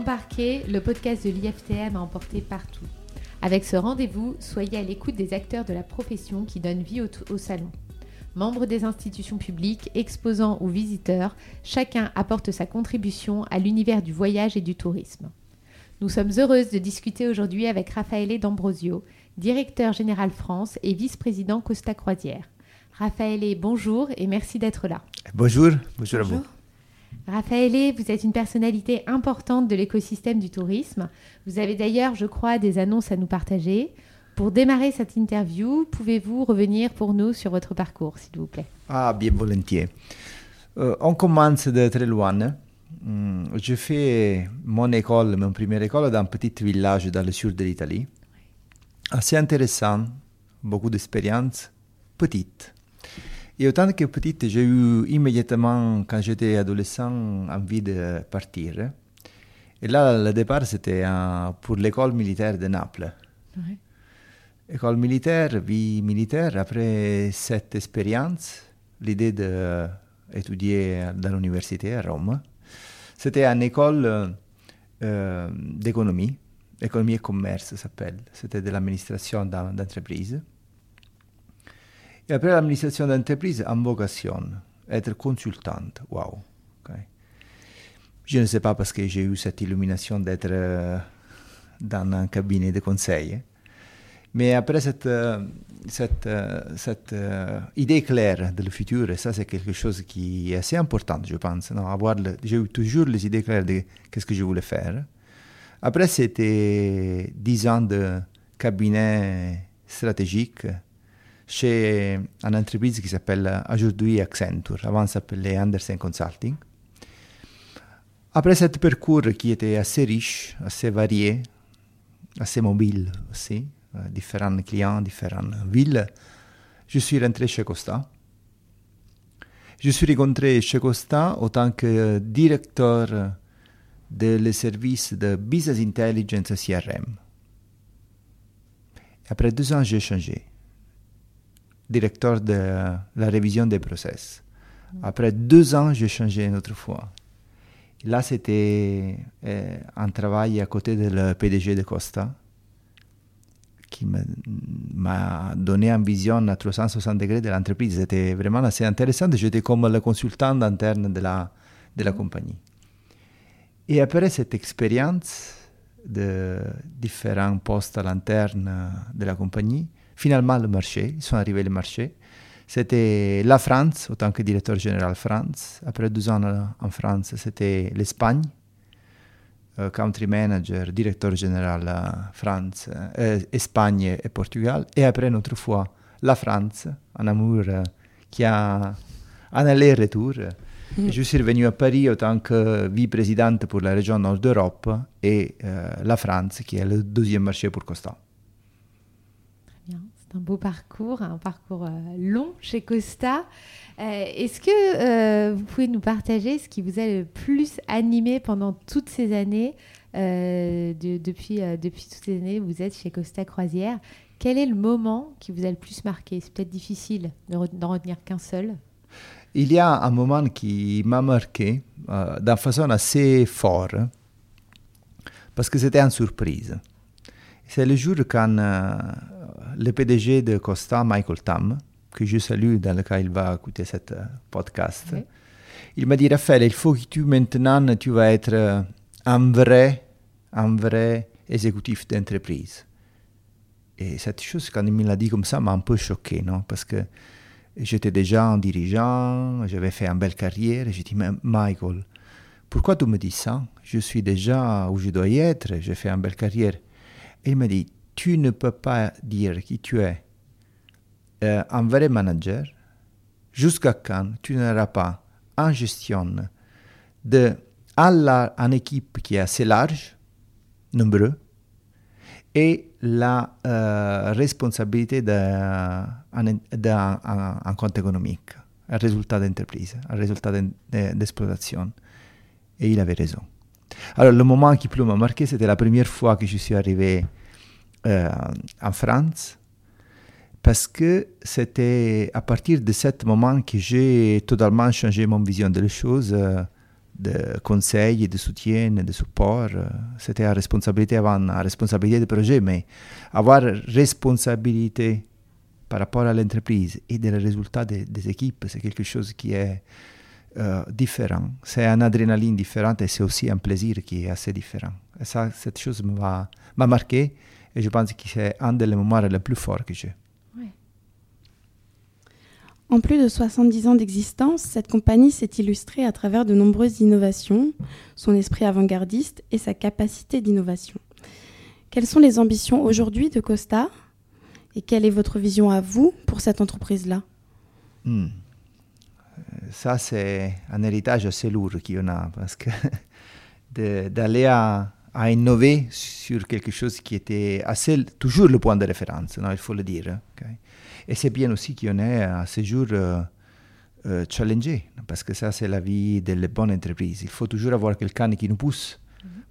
Embarqué, le podcast de l'IFTM a emporté partout. Avec ce rendez-vous, soyez à l'écoute des acteurs de la profession qui donnent vie au, au salon. Membres des institutions publiques, exposants ou visiteurs, chacun apporte sa contribution à l'univers du voyage et du tourisme. Nous sommes heureuses de discuter aujourd'hui avec Raffaele D'Ambrosio, directeur général France et vice-président Costa Croisière. Raffaele, bonjour et merci d'être là. Bonjour, bonjour, à vous. Raffaele, vous êtes une personnalité importante de l'écosystème du tourisme. Vous avez d'ailleurs, je crois, des annonces à nous partager. Pour démarrer cette interview, pouvez-vous revenir pour nous sur votre parcours, s'il vous plaît? Ah, bien volontiers. Euh, on commence de très loin. Hum, je fais mon école, mon première école dans un petit village dans le sud de l'Italie. Assez intéressant, beaucoup d'expérience, petite. Et autant que petite, j'ai eu immédiatement, quand j'étais adolescent, envie de partir. Et là, le départ, c'était pour l'école militaire de Naples. Oui. École militaire, vie militaire. Après cette expérience, l'idée d'étudier dans l'université à Rome, c'était une école euh, d'économie, économie et commerce, s'appelle. C'était de l'administration d'entreprise. Et après l'administration d'entreprise, en vocation, être consultante. Wow. Je ne sais pas parce que j'ai eu cette illumination d'être euh, dans un cabinet de conseil. Mais après cette, euh, cette, euh, cette idée claire de le futur, et ça c'est quelque chose qui est assez important, je pense. Non, avoir j'ai eu toujours les idées claires de qu'est-ce que je voulais faire. Après, c'était dix ans de cabinet stratégique chez une entreprise qui s'appelle aujourd'hui Accenture, avant s'appelait Andersen Consulting. Après ce parcours qui était assez riche, assez varié, assez mobile aussi, euh, différents clients, différentes villes, je suis rentré chez Costa. Je suis rencontré chez Costa en tant que directeur des services de Business Intelligence CRM. Après deux ans, j'ai changé directeur de la révision des process. Après deux ans, j'ai changé une autre fois. Là, c'était euh, un travail à côté de le PDG de Costa qui m'a donné une vision à 360 degrés de l'entreprise. C'était vraiment assez intéressant. J'étais comme le consultant interne de la, de la compagnie. Et après cette expérience de différents postes à l'interne de la compagnie, finalement le marché, ils sont arrivés le marché. C'était la France, autant que directeur général France. Après deux ans en France, c'était l'Espagne, euh, country manager, directeur général France, euh, Espagne et Portugal. Et après, une autre fois, la France, un amour euh, qui a un aller-retour. Mm. Je suis revenu à Paris en tant que vice-présidente pour la région Nord d'Europe et la France, qui est le deuxième marché pour Costa un beau parcours, un parcours euh, long chez Costa. Euh, est-ce que euh, vous pouvez nous partager ce qui vous a le plus animé pendant toutes ces années depuis, toutes ces années, vous êtes chez Costa Croisière. Quel est le moment qui vous a le plus marqué? C'est peut-être difficile d'en retenir qu'un seul. Il y a un moment qui m'a marqué d'une façon assez forte, parce que c'était une surprise. C'est le jour quand le PDG de Costa, Michael Tam, que je salue dans le cas il va écouter ce euh, podcast, il m'a dit Raphaël, il faut que tu maintenant tu vas être euh, un vrai, un vrai exécutif d'entreprise. Et cette chose, quand il me l'a dit comme ça, m'a un peu choqué, non? Parce que j'étais déjà un dirigeant, j'avais fait une belle carrière, et j'ai dit, mais Michael, pourquoi tu me dis ça? Je suis déjà où je dois y être, j'ai fait une belle carrière. Et il m'a dit, tu ne peux pas dire qui tu es euh, un vrai manager jusqu'à quand tu n'auras pas en gestion de une équipe qui est assez large, nombreux, et la euh, responsabilité d'un compte économique, un résultat d'entreprise, un résultat d'exploitation. Et il avait raison. Alors, le moment qui plus m'a marqué, c'était la première fois que je suis arrivé euh, en France parce que c'était à partir de ce moment que j'ai totalement changé mon vision des choses, euh, de conseils, de soutien, de support. C'était la responsabilité avant, la responsabilité du projet, mais avoir responsabilité par rapport à l'entreprise et des résultats des, équipes, c'est quelque chose qui est euh, différent. C'est une adrénaline différente et c'est aussi un plaisir qui est assez différent. Et ça, cette chose m'a marqué et je pense que c'est un des moments les plus forts que j'ai. En plus de 70 ans d'existence, cette compagnie s'est illustrée à travers de nombreuses innovations, son esprit avant-gardiste et sa capacité d'innovation. Quelles sont les ambitions aujourd'hui de Costa et quelle est votre vision à vous pour cette entreprise-là? Hmm. Ça, c'est un héritage assez lourd qu'on a parce que d'aller à, à, innover sur quelque chose qui était assez, toujours le point de référence, non, il faut le dire. Okay? Et c'est bien aussi qu'on est à ce jour euh, euh, challengé, parce que ça, c'est la vie des bonnes entreprises. Il faut toujours avoir quelqu'un qui nous pousse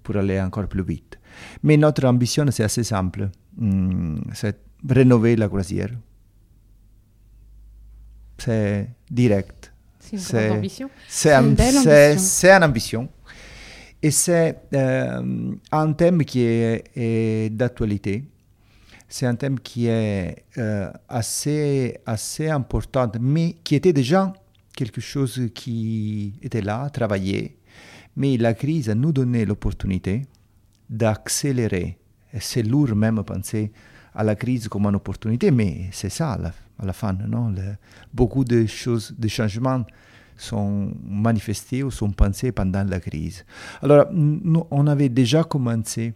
pour aller encore plus vite. Mais notre ambition, c'est assez simple. Mm, c'est rénover la croisière. C'est direct. C'est une ambition. C'est un, une ambition. Et c'est euh, un thème qui est, d'actualité c'est un thème qui est euh, assez, assez important, mais qui était déjà quelque chose qui était là, travaillé. Mais la crise a nous donné l'opportunité d'accélérer. C'est lourd même penser à la crise comme une opportunité, mais c'est ça à la, fin. Non? beaucoup de choses, de changements sont manifestés ou sont pensés pendant la crise. Alors, nous, on avait déjà commencé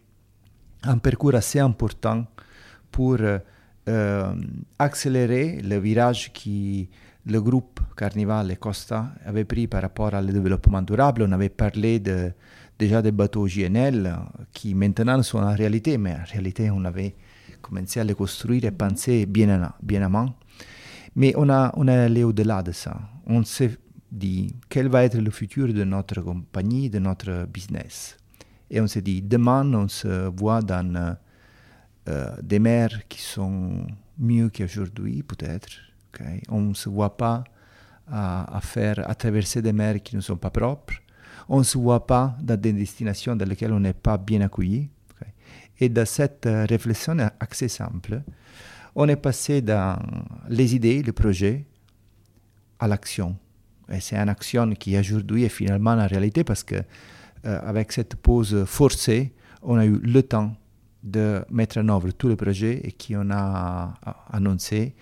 un parcours assez important pour euh, accélérer le virage que le groupe Carnival et Costa avait pris par rapport au développement durable. On avait parlé de, déjà des bateaux GNL qui maintenant sont en réalité, mais en réalité on avait commencé à les construire et penser bien, bien avant. Mais on, a, on est allé au-delà de ça. On s'est dit quel va être le futur de notre compagnie, de notre business. Et on s'est dit, demain, on se voit dans euh, des mers qui sont mieux qu'aujourd'hui, peut-être. On ne se voit pas à, faire, traverser des mers qui ne sont pas propres. On ne se voit pas dans des destinations dans lesquelles on n'est pas bien accueilli. Et dans cette euh, réflexion assez simple, on est passé dans les idées, le projet, à l'action. C'est une action qui aujourd'hui est finalement la réalité parce que euh, avec cette pause forcée, on a eu le temps de mettre en œuvre tous les projets et qu'on a annoncé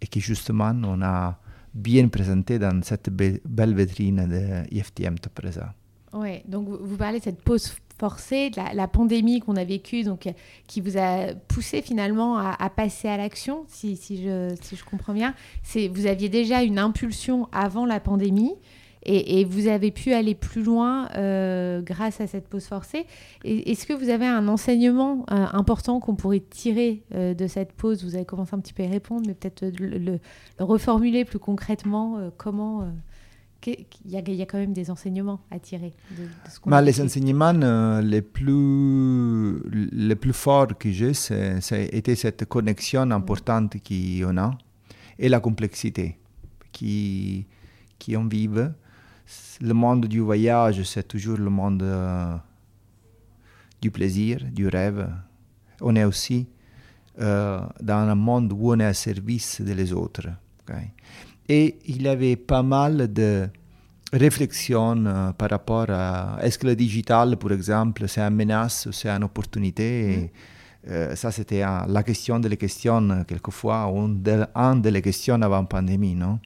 et qui justement on a bien présenté dans cette belle vitrine de IFTM Top Oui, donc vous parlez de cette pause forcée, la, pandémie qu'on a vécue, donc qui vous a poussé finalement à, passer à l'action, si, je, comprends bien. Vous aviez déjà une impulsion avant la pandémie, et, vous avez pu aller plus loin euh, grâce à cette pause forcée. Est-ce que vous avez un enseignement euh, important qu'on pourrait tirer euh, de cette pause? Vous avez commencé un petit peu à y répondre, mais peut-être le, reformuler plus concrètement. comment il y, a, quand même des enseignements à tirer de, ce qu'on bah, Les enseignements les, plus, les plus forts que j'ai, c'était cette connexion importante qu'on a et la complexité qui, qui en vive le monde du voyage, c'est toujours le monde euh, du plaisir, du rêve. On est aussi euh, dans un monde où on est au service des autres. Et il y avait pas mal de réflexions euh, par rapport à est-ce que le digital, par exemple, c'est une menace ou c'est une opportunité? Mm. ça, c'était la question des questions, quelquefois, une des questions avant la pandémie. Non?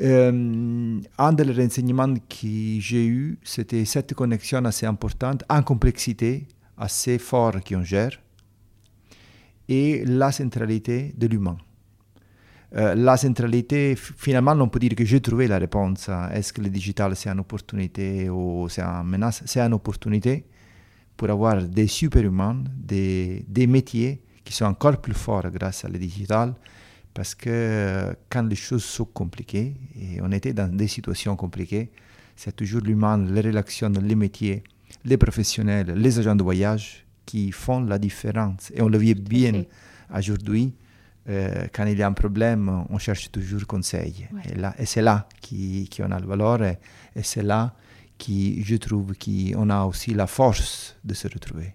Euh, un des renseignements que j'ai eu, c'était cette connexion assez importante, en complexité assez forte qu'on gère, et la centralité de l'humain. Euh, la centralité, finalement, on peut dire que j'ai trouvé la réponse. Est-ce que le digital, c'est une opportunité ou c'est une menace C'est une opportunité pour avoir des superhumains, des, des métiers qui sont encore plus forts grâce le digital, parce que euh, quand les choses sont compliquées, et on était dans des situations compliquées, c'est toujours l'humain, les relations, les métiers, les professionnels, les agents de voyage qui font la différence. Et on le vit bien aujourd'hui. Euh, quand il y a un problème, on cherche toujours conseil. Et, là, et c'est là qu'on a le valeur et, c'est là qui, je trouve, qu'on a aussi la force de se retrouver.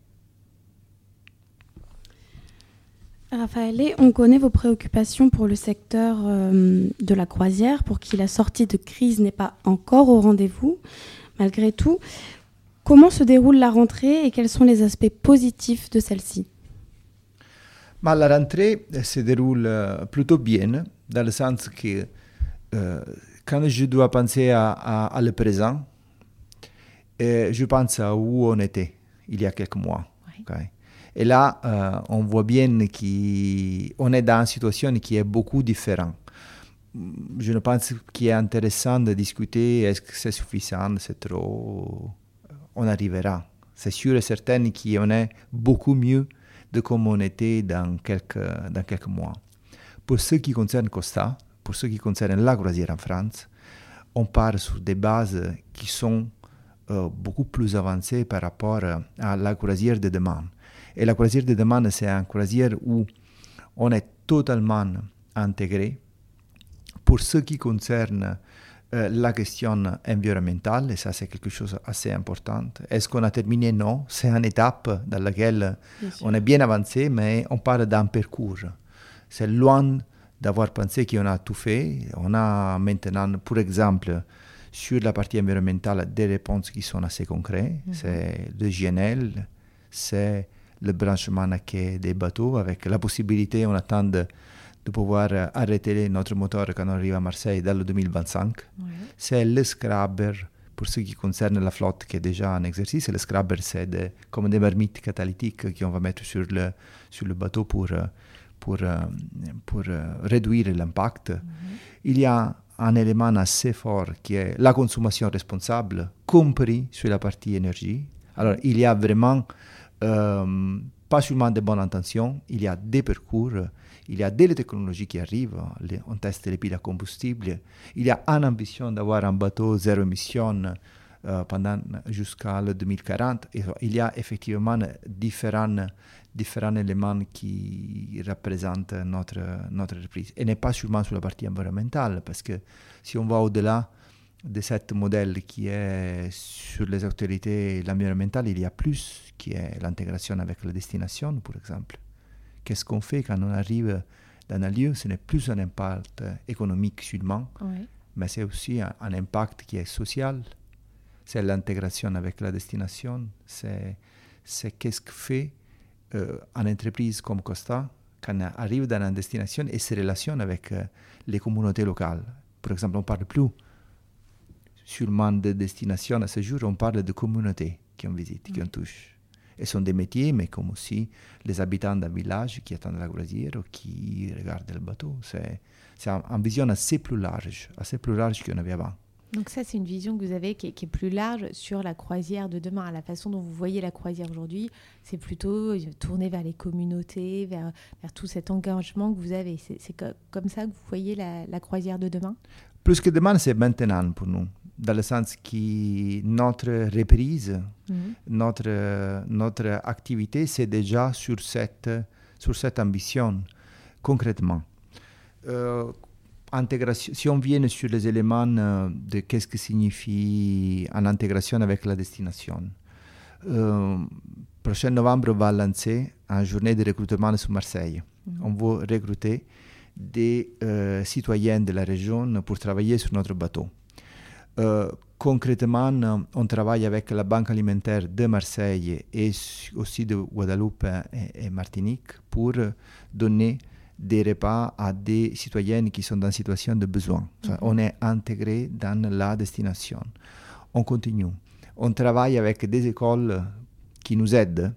Raphaël, on connaît vos préoccupations pour le secteur euh, de la croisière, pour qui la sortie de crise n'est pas encore au rendez-vous. Malgré tout, comment se déroule la rentrée et quels sont les aspects positifs de celle-ci? Bah, La rentrée se déroule euh, plutôt bien, dans le sens que euh, quand je dois penser à, le présent, je pense à où on était il y a quelques mois. Et là, euh, on voit bien qu'on est dans une situation qui est beaucoup différente. Je ne pense qu'il est intéressant de discuter est-ce que c'est suffisant, c'est trop. On arrivera. C'est sûr et certain qu'on est beaucoup mieux de comme on était dans quelques, dans quelques mois. Pour ce qui concerne Costa, pour ce qui concerne la croisière en France, on part sur des bases qui sont euh, beaucoup plus avancées par rapport à la croisière de demande. Et la croisière de demande, c'est une croisière où on est totalement intégré. Pour ce qui concerne euh, la question environnementale, et ça c'est quelque chose d'assez important. Est-ce qu'on a terminé? Non, c'est une étape dans laquelle on est bien avancé, mais on parle d'un parcours. C'est loin d'avoir pensé qu'on a tout fait. On a maintenant, pour exemple, sur la partie environnementale, des réponses qui sont assez concrètes. Mm-hmm. C'est le GNL, c'est le branchement des bateaux avec la possibilité, on attend de, pouvoir arrêter notre moteur quand on arrive à Marseille dans le 2025. C'est le scrubber pour ce qui concerne la flotte qui est déjà en exercice. Le scrubber, c'est comme des marmites catalytiques qu'on va mettre sur le, sur le bateau pour, pour, pour réduire l'impact. Mhm. Il y a un élément assez fort qui est la consommation responsable, compris sur la partie énergie. Alors, il y a vraiment euh, pas seulement de bonnes intentions, il y a des parcours, il y a des technologies qui arrivent, on teste les piles à combustible, il y a une ambition d'avoir un bateau zéro émission pendant jusqu'à le 2040. Et il y a effectivement différents, différents éléments qui représentent notre, notre entreprise. Et n'est pas seulement sur la partie environnementale, parce que si on va au-delà, de ce modèle qui est sur les autorités l'environnemental, il y a plus qui est l'intégration avec la destination, par exemple. Qu'est-ce qu'on fait quand on arrive dans un lieu Ce n'est plus un impact économique seulement, mais c'est aussi un, impact qui est social. C'est l'intégration avec la destination. C'est, c'est qu'est-ce que fait euh, une entreprise comme Costa quand elle arrive dans une destination et se relationne avec euh, les communautés locales. Par exemple, on parle plus sûrement de destination à ce jour, on parle de communautés qui ont visité, qui ont Et sont des métiers, mais comme aussi les habitants d'un village qui attendent la croisière ou qui regardent le bateau. C'est, c'est une vision assez plus large, assez plus large qu'on avait avant. Donc ça, c'est une vision que vous avez qui est, plus large sur la croisière de demain. La façon dont vous voyez la croisière aujourd'hui, c'est plutôt euh, tourné vers les communautés, vers, vers tout cet engagement que vous avez. C'est, comme ça que vous voyez la, la croisière de demain? Plus que demain, c'est maintenant pour nous dans le sens que notre reprise, -hmm. notre, notre activité, c'est déjà sur cette, sur cette ambition, concrètement. Euh, intégration, si on vient sur les éléments euh, de qu'est-ce que signifie une intégration avec la destination, euh, prochain novembre, on va lancer une journée de recrutement sur Marseille. -hmm. On va recruter des euh, citoyens de la région pour travailler sur notre bateau. Euh, concrètement, on travaille avec la Banque alimentaire de Marseille et aussi de Guadeloupe et, Martinique pour donner des repas à des citoyennes qui sont dans une situation de besoin. Mhm. On est intégré dans la destination. On continue. On travaille avec des écoles qui nous aident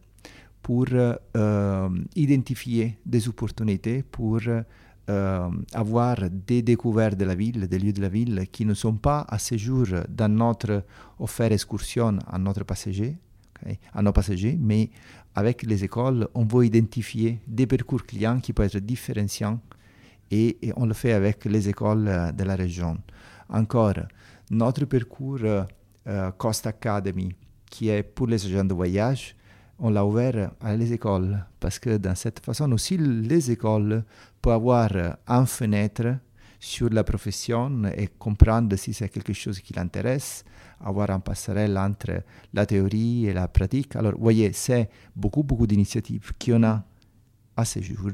pour euh, identifier des opportunités, pour euh, avoir des découvertes de la ville, des lieux de la ville qui ne sont pas à ce jour dans notre offre excursion à notre passager, à nos passagers, mais avec les écoles, on va identifier des parcours clients qui peuvent être différenciants et, on le fait avec les écoles euh, de la région. Encore, notre parcours euh, Cost Academy, qui est pour les agents de voyage, on l'a ouvert à les écoles parce que dans cette façon aussi les écoles peuvent avoir une fenêtre sur la profession et comprendre si c'est quelque chose qui l'intéresse, avoir un passerelle entre la théorie et la pratique. Alors, vous voyez, c'est beaucoup, beaucoup d'initiatives qu'on a à ce jour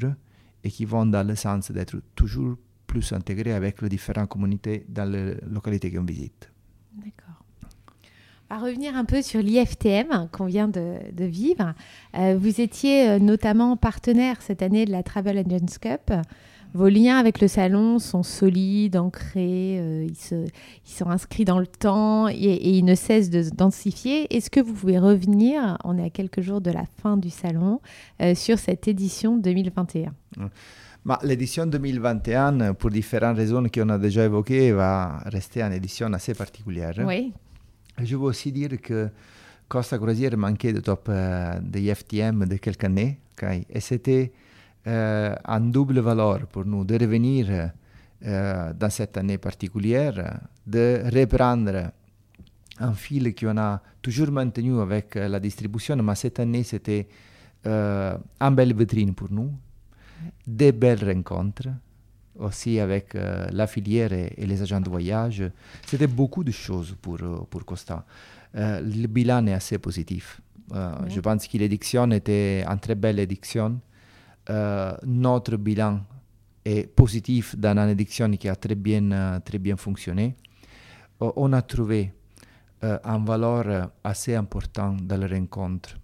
et qui vont dans le sens d'être toujours plus intégrés avec les différentes communautés dans les localités qu'on visite. D'accord. Va revenir un peu sur l'IFTM qu'on vient de, vivre. Euh, vous étiez euh, notamment partenaire cette année de la Travel Agents Cup. Vos liens avec le salon sont solides, ancrés, euh, ils, se, ils, sont inscrits dans le temps et, ils ne cessent de densifier. Est-ce que vous pouvez revenir, on est à quelques jours de la fin du salon, euh, sur cette édition 2021 bah, L'édition 2021, pour différentes raisons qu'on a déjà évoquées, va rester une édition assez particulière. Oui. Je veux aussi dire que Costa Croisière manquait de top euh, de IFTM de quelques années. Okay? Et c'était euh, un double valeur pour nous de revenir euh, dans cette année particulière, de reprendre un fil qu'on a toujours maintenu avec la distribution, mais cette année c'était euh, une belle vitrine pour nous, des belles rencontres aussi avec euh, la filière et, et, les agents de voyage. C'était beaucoup de choses pour, pour Costa. Euh, le bilan est assez positif. Euh, oui. Je pense que l'édition était une très belle édition. Euh, notre bilan est positif dans une édition qui a très bien, euh, très bien fonctionné. Euh, on a trouvé un valeur assez important dans la rencontre.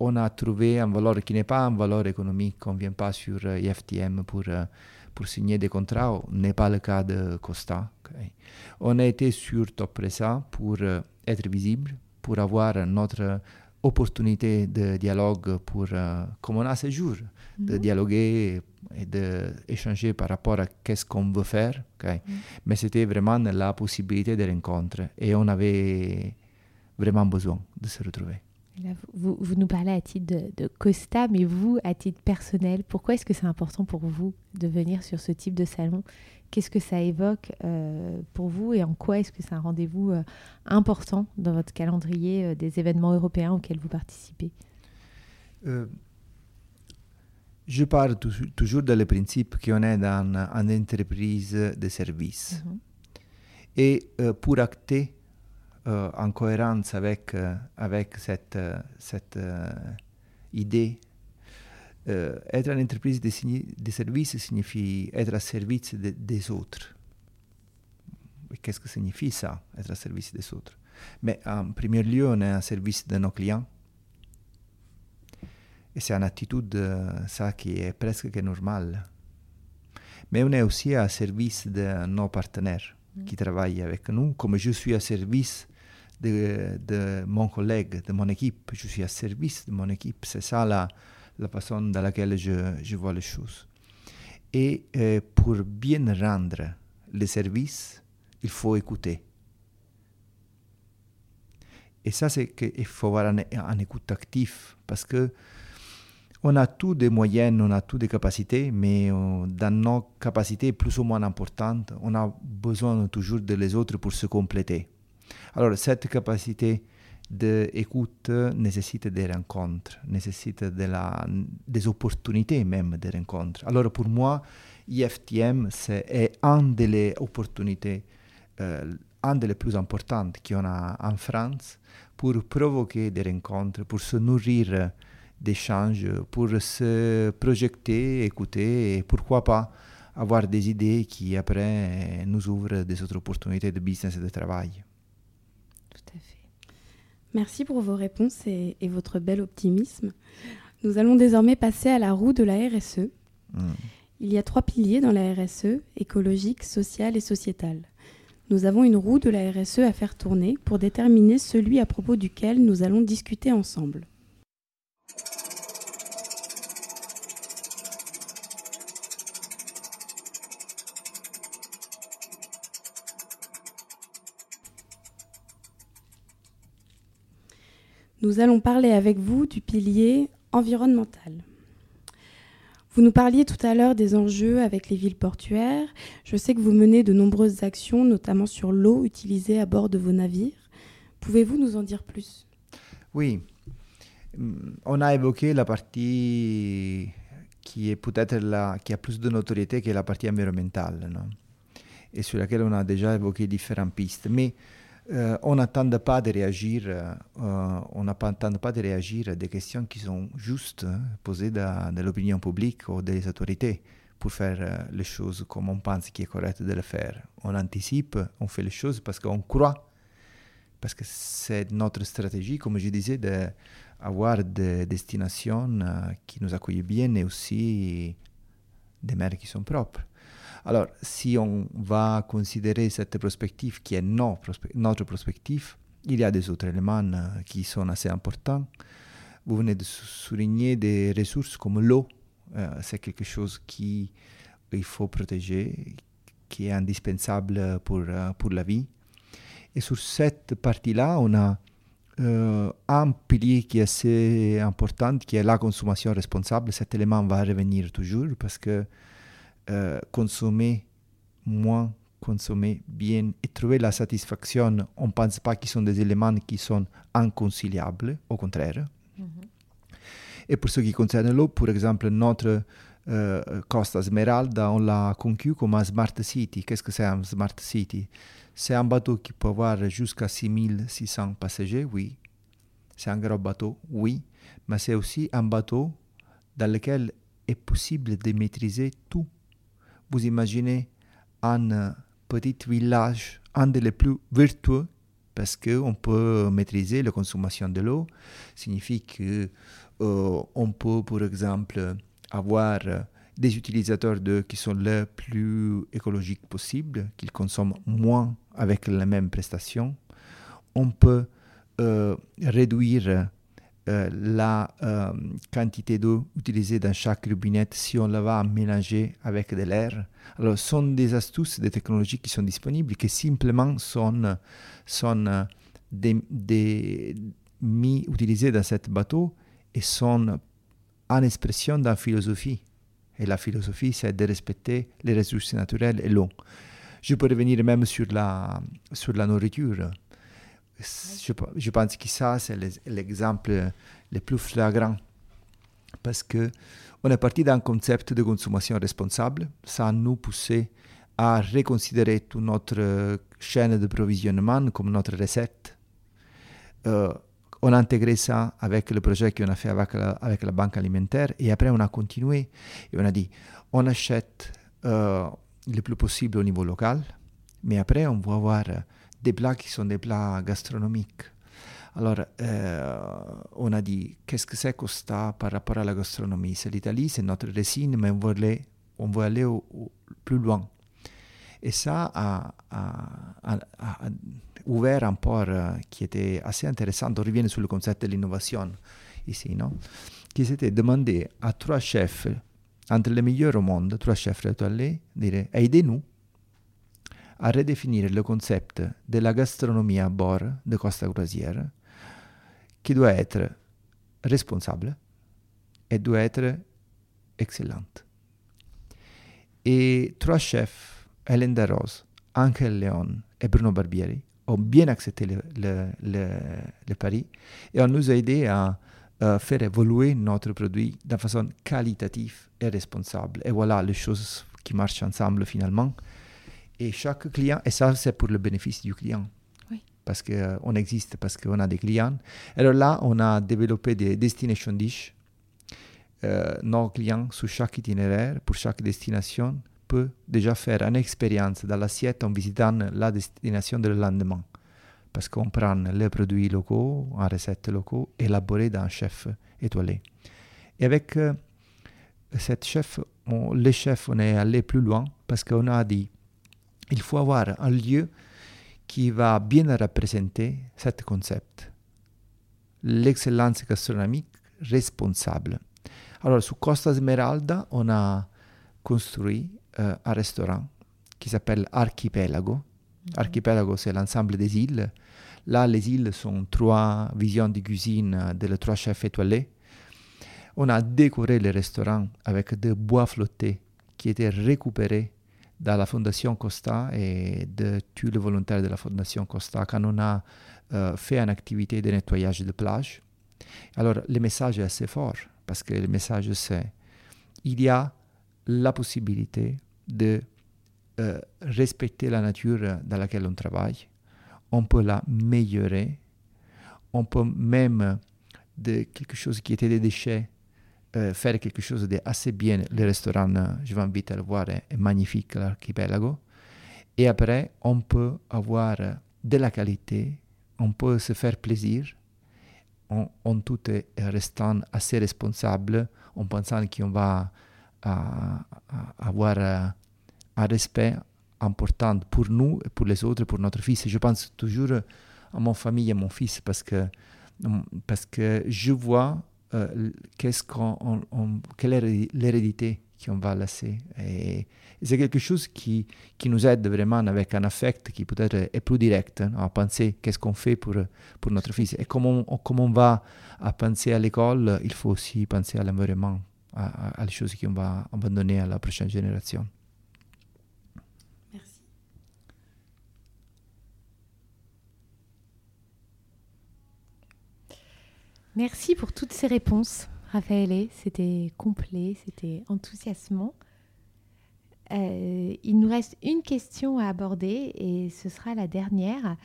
On a trouvé un valeur qui n'est pas un valeur économique, on ne vient pas sur IFTM pour, pour signer des contrats, n'est pas le cas de Costa. Okay. On a été sur Top Pressa pour être visible, pour avoir notre opportunité de dialogue pour, euh, comme on a ce jour, de dialoguer et d'échanger par rapport à qu'est-ce qu'on veut faire. Okay? -hmm. Mais c'était vraiment la possibilité de rencontre et on avait vraiment besoin de se retrouver. Là, vous, vous, nous parlez à titre de, de, Costa, mais vous, à titre personnel, pourquoi est-ce que c'est important pour vous de venir sur ce type de salon? Qu'est-ce que ça évoque euh, pour vous et en quoi est-ce que c'est un rendez-vous euh, important dans votre calendrier euh, des événements européens auxquels vous participez? Je parle toujours dans le principe qu'on est dans une entreprise de service. Mm -hmm. Et pour acter euh, en cohérence avec, euh, avec cette, euh, cette idée. être une entreprise de, de, service signifie être à service de, des autres. Qu'est-ce que signifie ça, être à service des autres? Mais en premier lieu, on est à service de nos clients. Et c'est une attitude, ça, qui est presque normale. Mais on est aussi à service de nos partenaires qui travaillent avec nous, comme je suis à service de, mon collègue, de mon équipe, je suis à service de mon équipe. C'est ça la, la façon dans laquelle je, je vois les choses. Et euh, pour bien rendre le service, il faut écouter. Et ça, c'est qu'il faut avoir un, un, écoute actif parce que on a tous des moyens, on a toutes des capacités, mais on, dans nos capacités plus ou moins importantes, on a besoin toujours de autres pour se compléter. Alors, cette capacité d'écoute nécessite des rencontres, nécessite de la, des opportunités même de rencontres. Alors, pour moi, IFTM, c'est une des opportunités, euh, une des plus importantes qu'on a en France pour provoquer des rencontres, pour se nourrir d'échanges, pour se projeter, écouter et pourquoi pas avoir des idées qui après nous ouvrent des autres opportunités de business et de travail. Tout à fait. Merci pour vos réponses et, et, votre bel optimisme. Nous allons désormais passer à la roue de la RSE. Mmh. Il y a trois piliers dans la RSE, écologique, sociale et sociétale. Nous avons une roue de la RSE à faire tourner pour déterminer celui à propos duquel nous allons discuter ensemble. Allons parler avec vous du pilier environnemental. Vous nous parliez tout à l'heure des enjeux avec les villes portuaires. Je sais que vous menez de nombreuses actions, notamment sur l'eau utilisée à bord de vos navires. Pouvez-vous nous en dire plus? Oui. On a évoqué la partie qui est peut-être la qui a plus de notoriété que la partie environnementale. Non? Et sur laquelle on a déjà évoqué différentes pistes. Mais euh, on n'attend pas de réagir, euh, on n'attend pas de réagir à des questions qui sont justes hein, posées dans, l'opinion publique ou des autorités pour faire euh, les choses comme on pense qu'il est correct de le faire. On anticipe, on fait les choses parce qu'on croit, parce que c'est notre stratégie, comme je disais, d'avoir des destinations qui nous accueillent bien et aussi des mers qui sont propres. Alors, si on va considérer cette perspective qui est notre perspective, il y a des autres éléments euh, qui sont assez importants. Vous venez de souligner des ressources comme l'eau. Euh, c'est quelque chose qu'il faut protéger, qui est indispensable pour, euh, pour la vie. Et sur cette partie-là, on a un pilier qui est assez important, qui est la consommation responsable. Cet élément va revenir toujours parce que euh, consommer moins, consommer bien et trouver la satisfaction, on ne pense pas qu'ils sont des éléments qui sont inconciliables, au contraire. Mm-hmm. Et pour ce qui concerne l'eau, par exemple, notre euh, Costa Smeralda, on l'a conçu comme un Smart City. Qu'est-ce que c'est un Smart City? C'est un bateau qui peut avoir jusqu'à 6600 passagers, oui. C'est un gros bateau, oui. Mais c'est aussi un bateau dans lequel est possible de maîtriser tout vous imaginez un petit village, un des plus vertueux, parce qu'on peut maîtriser la consommation de l'eau. signifie qu'on euh, peut, par exemple, avoir des utilisateurs d'eau qui sont les plus écologiques possibles, qu'ils consomment moins avec les mêmes prestations. On peut euh, réduire euh, la euh, quantité d'eau utilisée dans chaque robinette si on la va mélanger avec de l'air. Alors, ce sont des astuces, des technologies qui sont disponibles, qui simplement sont, sont euh, des, des, mis utilisées dans ce bateau et sont en expression d'une philosophie. Et la philosophie, c'est de respecter les ressources naturelles et l'eau. Je peux revenir même sur la, sur la nourriture je, pense que ça, c'est l'exemple le plus flagrant. Parce que on est parti d'un concept de consommation responsable. Ça nous poussé à reconsidérer toute notre chaîne de provisionnement comme notre recette. Euh, on a intégré ça avec le projet qu'on a fait avec la, banque alimentaire et après on a continué et on a dit on achète euh, le plus possible au niveau local, mais après on va voir des plats qui sont des plats gastronomiques. Alors, euh, on a dit, qu'est-ce que c'est Costa par rapport à la gastronomie C'est l'Italie, c'est notre racine, mais on veut aller, on veut aller au, plus loin. Et ça a, a, a, ouvert un port euh, qui était assez intéressant. On revient sur le concept de l'innovation ici, non Qui s'était demandé à trois chefs, entre les meilleurs au monde, trois chefs étoilés, dire aidez-nous à redéfinir le concept de la gastronomie à bord de Costa Croisière, qui doit être responsable et doit être excellente. Et trois chefs, Hélène Darroze, Angel Leon et Bruno Barbieri, ont bien accepté le, le, le, le pari et ont nous aidé à uh, faire évoluer notre produit de façon qualitative et responsable. Et voilà les choses qui marchent ensemble finalement. Et chaque client, et ça c'est pour le bénéfice du client. Parce qu'on euh, existe, parce qu'on a des clients. Alors là, on a développé des destination dish. Euh, nos clients, sur chaque itinéraire, pour chaque destination, peuvent déjà faire une expérience dans l'assiette en visitant la destination de le lendemain. Parce qu'on prend les produits locaux, en recettes locaux, élaborés d'un chef étoilé. Et avec euh, cette chef, on, les chefs, on est allé plus loin parce qu'on a dit il faut avoir un lieu qui va bien représenter ce concept. L'excellence gastronomique responsable. Alors, sur Costa Smeralda, on a construit euh, un restaurant qui s'appelle Archipelago. Mhm. Archipelago, c'est l'ensemble des îles. Là, les îles sont trois visions de cuisine de les trois chefs étoilés. On a décoré le restaurant avec des bois flottés qui étaient récupérés dans la Fondation Costa et de tous les volontaires de la Fondation Costa quand on a euh, fait une activité de nettoyage de plage. Alors, le message est assez fort parce que le message c'est il y a la possibilité de euh, respecter la nature dans laquelle on travaille, on peut la améliorer, on peut même de quelque chose qui était des déchets euh, faire quelque chose d'assez bien. Le restaurant, euh, je vous invite à le voir, est, magnifique, l'archipelago. Et après, on peut avoir de la qualité, on peut se faire plaisir, en, en tout restant assez responsable, en pensant qu'on va avoir un respect important pour nous et pour les autres, pour notre fils. je pense toujours à mon famille et à mon fils parce que, parce que je vois euh, qu'est-ce quelle est l'hérédité qu'on va laisser? Et, c'est quelque chose qui, qui nous aide vraiment avec un affect qui peut-être est plus direct hein, à penser qu'est-ce qu'on fait pour, pour notre fils. Et comme on, comme on va à penser à l'école, il faut aussi penser à l'environnement, à, à, les choses qu'on va abandonner à la prochaine génération. Merci pour toutes ces réponses, Raphaël. C'était complet, c'était enthousiasmant. Euh, il nous reste une question à aborder et ce sera la dernière.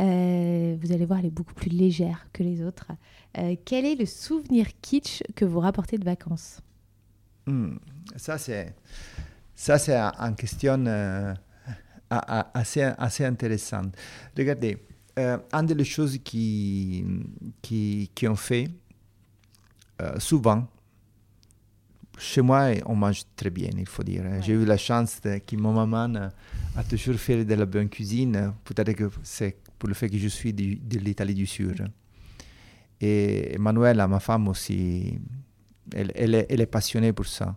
Euh, vous allez voir, elle est beaucoup plus légère que les autres. Euh, quel est le souvenir kitsch que vous rapportez de vacances? Hmm, Ça, c'est ça, c'est une question assez, assez intéressante. Regardez, euh, une des choses qui, qui, qui ont fait, euh, souvent, chez moi, on mange très bien, il faut dire. J'ai eu la chance de, que mon maman a toujours fait de la bonne cuisine. Peut-être que c'est pour le fait que je suis de, de l'Italie du Sud. Et Manuela, ma femme aussi, elle, elle, est, elle est, passionnée pour ça.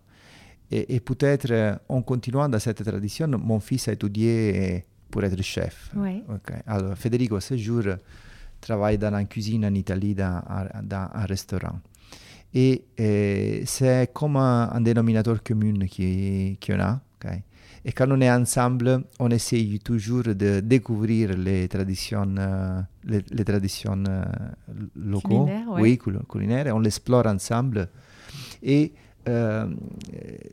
Et, et peut-être, en continuant dans cette tradition, mon fils a étudié pour être chef. Ouais. Okay. Alors, Federico, ce jour, travaille dans la cuisine en Italie, dans, dans un restaurant. Et, et c'est comme un, un, dénominateur commun qu'on a. Okay? Et quand on est ensemble, on essaye toujours de découvrir les traditions, euh, les, les, traditions euh, locaux, culinaires, ouais. oui, culinaires, on l'explore ensemble. Et euh,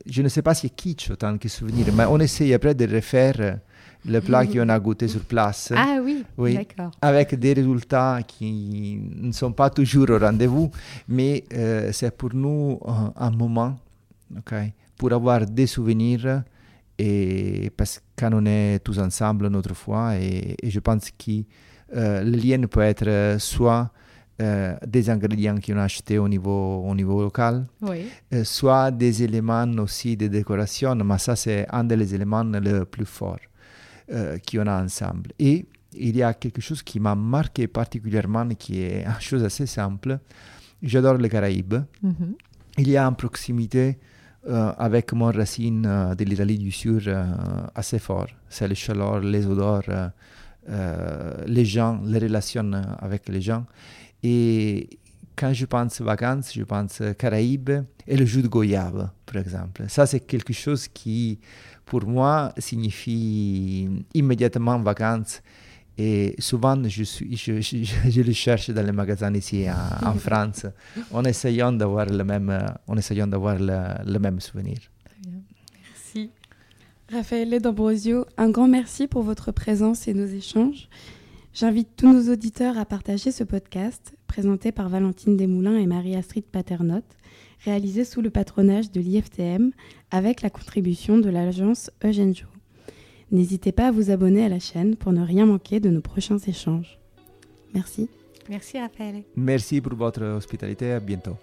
je ne sais pas si c'est kitsch autant que souvenir, mais on essaye après de refaire le plat qu'on a goûté sur place. Ah oui, oui d'accord. Avec des résultats qui ne sont pas toujours au rendez-vous, mais euh, c'est pour nous un, un moment okay, pour avoir des souvenirs et parce que quand on est tous ensemble notre fois et, et je pense que euh, le lien peut être soit euh, des ingrédients qu'on a achetés au niveau, au niveau local, oui. euh, soit des éléments aussi de décoration, mais ça c'est un des éléments les plus forts euh, qu'on a ensemble. Et il y a quelque chose qui m'a marqué particulièrement, qui est une chose assez simple. J'adore les Caraïbes. Mm -hmm. Il y a une proximité euh, avec mon racine euh, de l'Italie du Sud assez fort. C'est le chaleur, les odeurs, les gens, les relations avec les gens. Et quand je pense vacances, je pense Caraïbes et le jus de goyave, par exemple. Ça, c'est quelque chose qui, pour moi, signifie immédiatement vacances. Et souvent, je, suis, je, je, je le cherche dans les magasins ici en, en France, en essayant d'avoir le même, en essayant d'avoir le, le même souvenir. Merci. Raphaël D'Ambrosio, un grand merci pour votre présence et nos échanges. J'invite tous nos auditeurs à partager ce podcast, présenté par Valentine Desmoulins et Marie-Astrid Paternotte, réalisé sous le patronage de l'IFTM avec la contribution de l'agence Eugène Jo. N'hésitez pas à vous abonner à la chaîne pour ne rien manquer de nos prochains échanges. Merci. Merci Raphaël. Merci pour votre hospitalité. À bientôt.